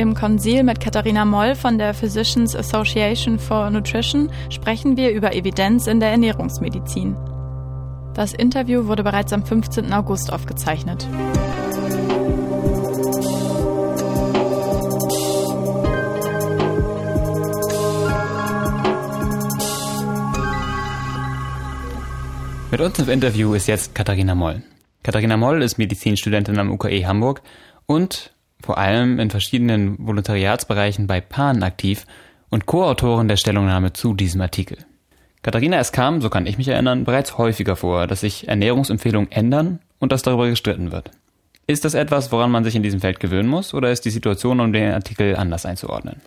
Im Konsil mit Katharina Moll von der Physicians Association for Nutrition sprechen wir über Evidenz in der Ernährungsmedizin. Das Interview wurde bereits am 15. August aufgezeichnet. Mit uns im Interview ist jetzt Katharina Moll. Katharina Moll ist Medizinstudentin am UKE Hamburg und vor allem in verschiedenen Volontariatsbereichen bei PAN aktiv und Co-Autorin der Stellungnahme zu diesem Artikel. Katharina, es kam, so kann ich mich erinnern, bereits häufiger vor, dass sich Ernährungsempfehlungen ändern und dass darüber gestritten wird. Ist das etwas, woran man sich in diesem Feld gewöhnen muss, oder ist die Situation um den Artikel anders einzuordnen?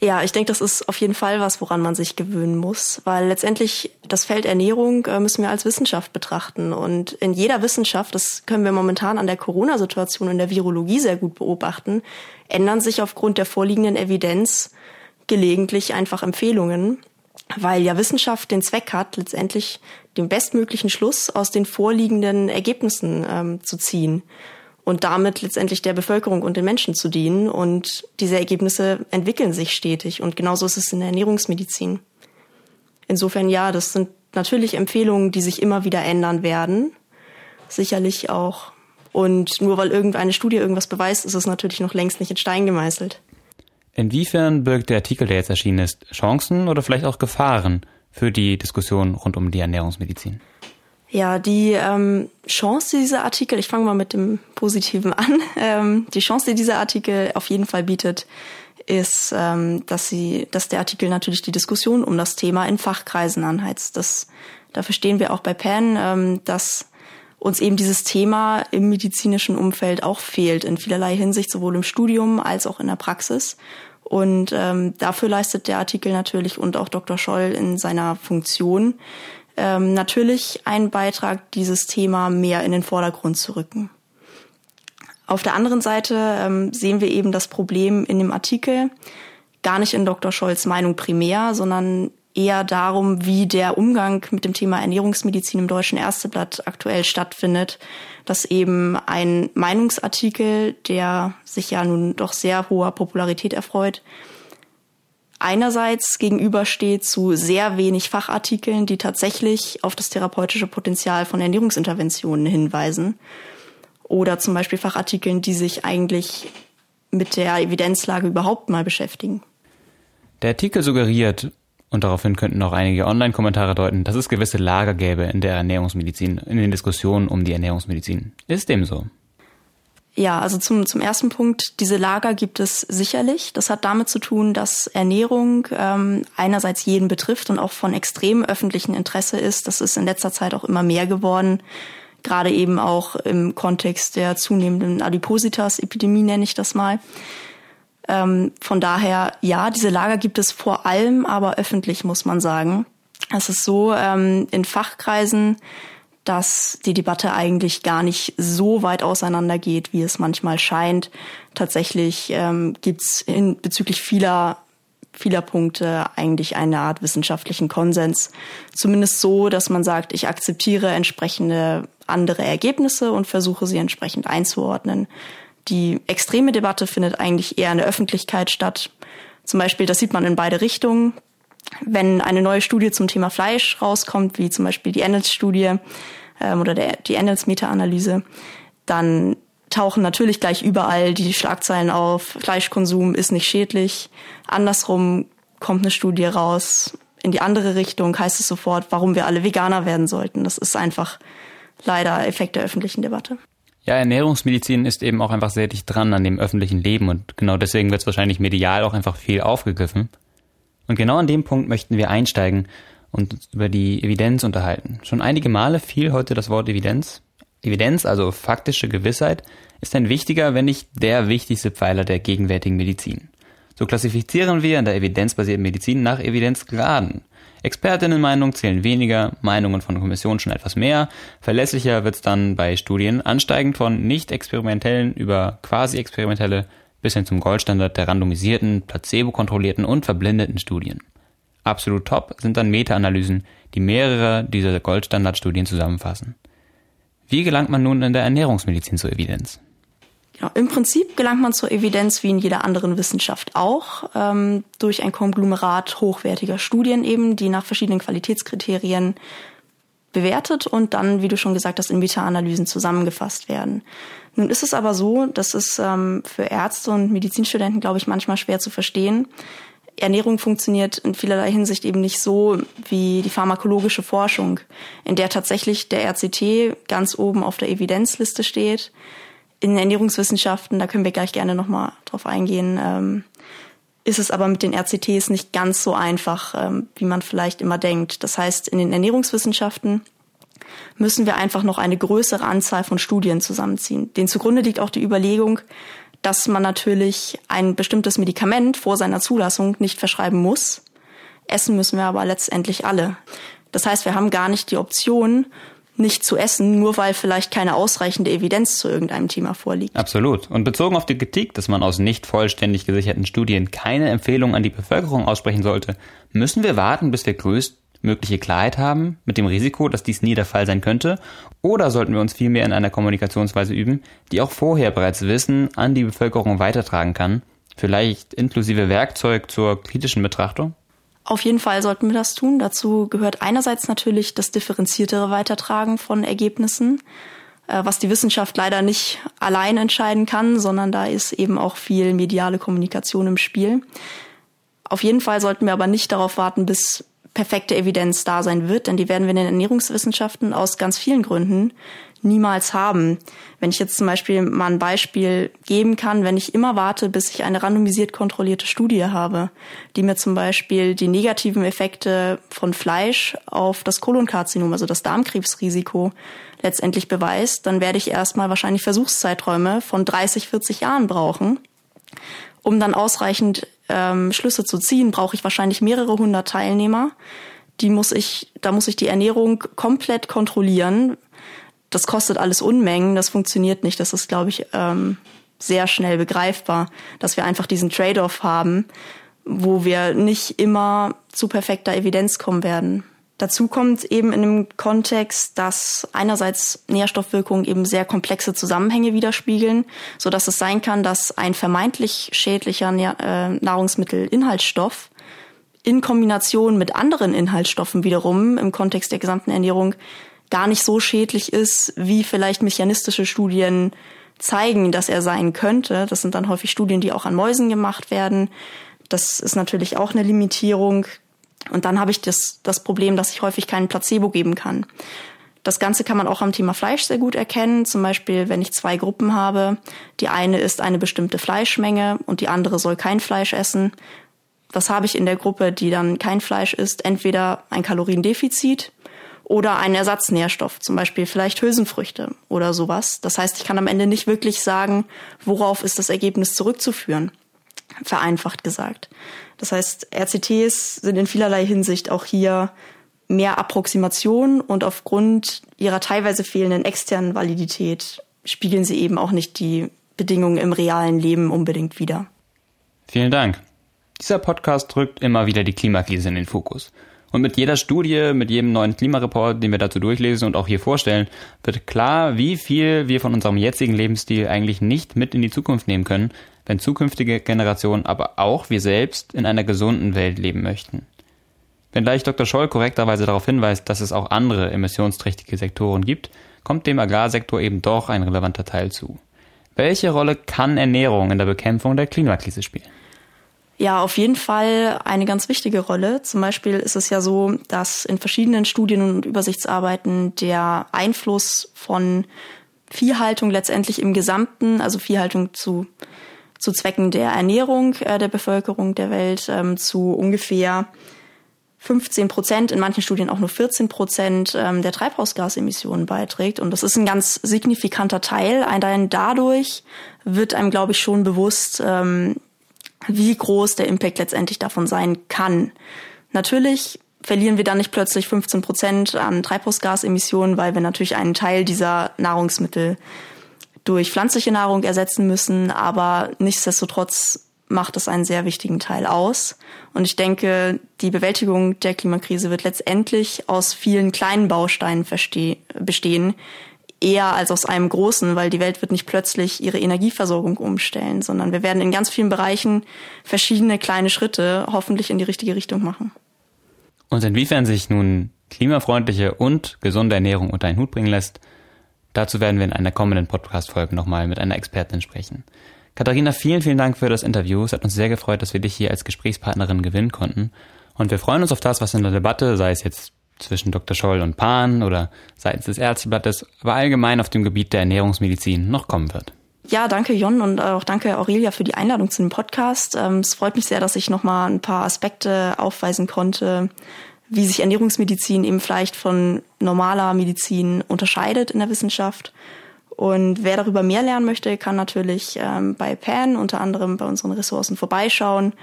Ja, ich denke, das ist auf jeden Fall was, woran man sich gewöhnen muss, weil letztendlich das Feld Ernährung äh, müssen wir als Wissenschaft betrachten. Und in jeder Wissenschaft, das können wir momentan an der Corona-Situation in der Virologie sehr gut beobachten, ändern sich aufgrund der vorliegenden Evidenz gelegentlich einfach Empfehlungen, weil ja Wissenschaft den Zweck hat, letztendlich den bestmöglichen Schluss aus den vorliegenden Ergebnissen ähm, zu ziehen und damit letztendlich der Bevölkerung und den Menschen zu dienen. Und diese Ergebnisse entwickeln sich stetig. Und genauso ist es in der Ernährungsmedizin. Insofern ja, das sind natürlich Empfehlungen, die sich immer wieder ändern werden. Sicherlich auch. Und nur weil irgendeine Studie irgendwas beweist, ist es natürlich noch längst nicht in Stein gemeißelt. Inwiefern birgt der Artikel, der jetzt erschienen ist, Chancen oder vielleicht auch Gefahren für die Diskussion rund um die Ernährungsmedizin? Ja, die ähm, Chance, die dieser Artikel, ich fange mal mit dem Positiven an, ähm, die Chance, die dieser Artikel auf jeden Fall bietet, ist, ähm, dass sie, dass der Artikel natürlich die Diskussion um das Thema in Fachkreisen anheizt. Das, da verstehen wir auch bei PAN, ähm, dass uns eben dieses Thema im medizinischen Umfeld auch fehlt, in vielerlei Hinsicht, sowohl im Studium als auch in der Praxis. Und ähm, dafür leistet der Artikel natürlich und auch Dr. Scholl in seiner Funktion ähm, natürlich einen Beitrag, dieses Thema mehr in den Vordergrund zu rücken. Auf der anderen Seite ähm, sehen wir eben das Problem in dem Artikel gar nicht in Dr. Scholz Meinung primär, sondern eher darum, wie der Umgang mit dem Thema Ernährungsmedizin im Deutschen Ärzteblatt aktuell stattfindet, dass eben ein Meinungsartikel, der sich ja nun doch sehr hoher Popularität erfreut, einerseits gegenübersteht zu sehr wenig Fachartikeln, die tatsächlich auf das therapeutische Potenzial von Ernährungsinterventionen hinweisen. Oder zum Beispiel Fachartikeln, die sich eigentlich mit der Evidenzlage überhaupt mal beschäftigen. Der Artikel suggeriert, und daraufhin könnten auch einige Online-Kommentare deuten, dass es gewisse Lager gäbe in der Ernährungsmedizin, in den Diskussionen um die Ernährungsmedizin. Ist dem so? Ja, also zum, zum ersten Punkt, diese Lager gibt es sicherlich. Das hat damit zu tun, dass Ernährung ähm, einerseits jeden betrifft und auch von extrem öffentlichen Interesse ist. Das ist in letzter Zeit auch immer mehr geworden. Gerade eben auch im Kontext der zunehmenden Adipositas-Epidemie nenne ich das mal. Ähm, von daher, ja, diese Lager gibt es vor allem, aber öffentlich muss man sagen. Es ist so, ähm, in Fachkreisen dass die Debatte eigentlich gar nicht so weit auseinander geht, wie es manchmal scheint. Tatsächlich ähm, gibt es bezüglich vieler vieler Punkte eigentlich eine Art wissenschaftlichen Konsens. Zumindest so, dass man sagt, ich akzeptiere entsprechende andere Ergebnisse und versuche sie entsprechend einzuordnen. Die extreme Debatte findet eigentlich eher in der Öffentlichkeit statt. Zum Beispiel, das sieht man in beide Richtungen. Wenn eine neue Studie zum Thema Fleisch rauskommt, wie zum Beispiel die Annals-Studie, ähm, oder der, die Annals Meta-Analyse, dann tauchen natürlich gleich überall die Schlagzeilen auf, Fleischkonsum ist nicht schädlich. Andersrum kommt eine Studie raus, in die andere Richtung heißt es sofort, warum wir alle Veganer werden sollten. Das ist einfach leider Effekt der öffentlichen Debatte. Ja, Ernährungsmedizin ist eben auch einfach sehr dicht dran an dem öffentlichen Leben und genau deswegen wird es wahrscheinlich medial auch einfach viel aufgegriffen. Und genau an dem Punkt möchten wir einsteigen und uns über die Evidenz unterhalten. Schon einige Male fiel heute das Wort Evidenz. Evidenz, also faktische Gewissheit, ist ein wichtiger, wenn nicht der wichtigste Pfeiler der gegenwärtigen Medizin. So klassifizieren wir in der evidenzbasierten Medizin nach Evidenzgraden. Expertinnenmeinungen zählen weniger, Meinungen von Kommissionen schon etwas mehr. Verlässlicher wird es dann bei Studien ansteigend von nicht experimentellen über quasi experimentelle bis hin zum Goldstandard der randomisierten, placebo-kontrollierten und verblindeten Studien. Absolut top sind dann Meta-Analysen, die mehrere dieser Goldstandardstudien zusammenfassen. Wie gelangt man nun in der Ernährungsmedizin zur Evidenz? Genau. Im Prinzip gelangt man zur Evidenz wie in jeder anderen Wissenschaft auch, ähm, durch ein Konglomerat hochwertiger Studien eben, die nach verschiedenen Qualitätskriterien bewertet und dann, wie du schon gesagt hast, in Meta-Analysen zusammengefasst werden. Nun ist es aber so, dass es ähm, für Ärzte und Medizinstudenten, glaube ich, manchmal schwer zu verstehen. Ernährung funktioniert in vielerlei Hinsicht eben nicht so wie die pharmakologische Forschung, in der tatsächlich der RCT ganz oben auf der Evidenzliste steht in Ernährungswissenschaften, da können wir gleich gerne nochmal drauf eingehen, ähm, ist es aber mit den RCTs nicht ganz so einfach, ähm, wie man vielleicht immer denkt. Das heißt, in den Ernährungswissenschaften müssen wir einfach noch eine größere Anzahl von Studien zusammenziehen. Den zugrunde liegt auch die Überlegung, dass man natürlich ein bestimmtes Medikament vor seiner Zulassung nicht verschreiben muss. Essen müssen wir aber letztendlich alle. Das heißt, wir haben gar nicht die Option, nicht zu essen, nur weil vielleicht keine ausreichende Evidenz zu irgendeinem Thema vorliegt. Absolut. Und bezogen auf die Kritik, dass man aus nicht vollständig gesicherten Studien keine Empfehlung an die Bevölkerung aussprechen sollte, müssen wir warten, bis wir größtmögliche Klarheit haben, mit dem Risiko, dass dies nie der Fall sein könnte, oder sollten wir uns vielmehr in einer Kommunikationsweise üben, die auch vorher bereits Wissen an die Bevölkerung weitertragen kann, vielleicht inklusive Werkzeug zur kritischen Betrachtung? Auf jeden Fall sollten wir das tun. Dazu gehört einerseits natürlich das differenziertere Weitertragen von Ergebnissen, äh, was die Wissenschaft leider nicht allein entscheiden kann, sondern da ist eben auch viel mediale Kommunikation im Spiel. Auf jeden Fall sollten wir aber nicht darauf warten, bis perfekte Evidenz da sein wird, denn die werden wir in den Ernährungswissenschaften aus ganz vielen Gründen niemals haben. Wenn ich jetzt zum Beispiel mal ein Beispiel geben kann, wenn ich immer warte, bis ich eine randomisiert kontrollierte Studie habe, die mir zum Beispiel die negativen Effekte von Fleisch auf das Kolonkarzinom, also das Darmkrebsrisiko, letztendlich beweist, dann werde ich erstmal wahrscheinlich Versuchszeiträume von 30, 40 Jahren brauchen. Um dann ausreichend ähm, Schlüsse zu ziehen, brauche ich wahrscheinlich mehrere hundert Teilnehmer. Die muss ich, da muss ich die Ernährung komplett kontrollieren, das kostet alles Unmengen, das funktioniert nicht. Das ist, glaube ich, ähm, sehr schnell begreifbar, dass wir einfach diesen Trade-off haben, wo wir nicht immer zu perfekter Evidenz kommen werden. Dazu kommt eben in dem Kontext, dass einerseits Nährstoffwirkungen eben sehr komplexe Zusammenhänge widerspiegeln, so dass es sein kann, dass ein vermeintlich schädlicher äh, Nahrungsmittelinhaltsstoff in Kombination mit anderen Inhaltsstoffen wiederum im Kontext der gesamten Ernährung gar nicht so schädlich ist, wie vielleicht mechanistische Studien zeigen, dass er sein könnte. Das sind dann häufig Studien, die auch an Mäusen gemacht werden. Das ist natürlich auch eine Limitierung. Und dann habe ich das, das Problem, dass ich häufig keinen Placebo geben kann. Das Ganze kann man auch am Thema Fleisch sehr gut erkennen. Zum Beispiel, wenn ich zwei Gruppen habe. Die eine ist eine bestimmte Fleischmenge und die andere soll kein Fleisch essen. Was habe ich in der Gruppe, die dann kein Fleisch isst? Entweder ein Kaloriendefizit oder ein Ersatznährstoff, zum Beispiel vielleicht Hülsenfrüchte oder sowas. Das heißt, ich kann am Ende nicht wirklich sagen, worauf ist das Ergebnis zurückzuführen, vereinfacht gesagt. Das heißt, RCTs sind in vielerlei Hinsicht auch hier mehr Approximation und aufgrund ihrer teilweise fehlenden externen Validität spiegeln sie eben auch nicht die Bedingungen im realen Leben unbedingt wider. Vielen Dank. Dieser Podcast drückt immer wieder die Klimakrise in den Fokus. Und mit jeder Studie, mit jedem neuen Klimareport, den wir dazu durchlesen und auch hier vorstellen, wird klar, wie viel wir von unserem jetzigen Lebensstil eigentlich nicht mit in die Zukunft nehmen können, wenn zukünftige Generationen, aber auch wir selbst in einer gesunden Welt leben möchten. Wenngleich Dr. Scholl korrekterweise darauf hinweist, dass es auch andere emissionsträchtige Sektoren gibt, kommt dem Agrarsektor eben doch ein relevanter Teil zu. Welche Rolle kann Ernährung in der Bekämpfung der Klimakrise spielen? Ja, auf jeden Fall eine ganz wichtige Rolle. Zum Beispiel ist es ja so, dass in verschiedenen Studien und Übersichtsarbeiten der Einfluss von Viehhaltung letztendlich im Gesamten, also Viehhaltung zu, zu Zwecken der Ernährung äh, der Bevölkerung der Welt, ähm, zu ungefähr 15 Prozent, in manchen Studien auch nur 14 Prozent ähm, der Treibhausgasemissionen beiträgt. Und das ist ein ganz signifikanter Teil. Allein dadurch wird einem, glaube ich, schon bewusst, ähm, wie groß der Impact letztendlich davon sein kann. Natürlich verlieren wir dann nicht plötzlich 15 Prozent an Treibhausgasemissionen, weil wir natürlich einen Teil dieser Nahrungsmittel durch pflanzliche Nahrung ersetzen müssen, aber nichtsdestotrotz macht es einen sehr wichtigen Teil aus. Und ich denke, die Bewältigung der Klimakrise wird letztendlich aus vielen kleinen Bausteinen bestehen, eher als aus einem großen, weil die Welt wird nicht plötzlich ihre Energieversorgung umstellen, sondern wir werden in ganz vielen Bereichen verschiedene kleine Schritte hoffentlich in die richtige Richtung machen. Und inwiefern sich nun klimafreundliche und gesunde Ernährung unter einen Hut bringen lässt, dazu werden wir in einer kommenden Podcast-Folge nochmal mit einer Expertin sprechen. Katharina, vielen, vielen Dank für das Interview. Es hat uns sehr gefreut, dass wir dich hier als Gesprächspartnerin gewinnen konnten. Und wir freuen uns auf das, was in der Debatte, sei es jetzt zwischen Dr. Scholl und Pan oder seitens des Ärzteblattes, aber allgemein auf dem Gebiet der Ernährungsmedizin noch kommen wird. Ja, danke Jon und auch danke Aurelia für die Einladung zu dem Podcast. Ähm, es freut mich sehr, dass ich nochmal ein paar Aspekte aufweisen konnte, wie sich Ernährungsmedizin eben vielleicht von normaler Medizin unterscheidet in der Wissenschaft. Und wer darüber mehr lernen möchte, kann natürlich ähm, bei PAN unter anderem bei unseren Ressourcen vorbeischauen.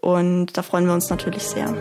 Und da freuen wir uns natürlich sehr.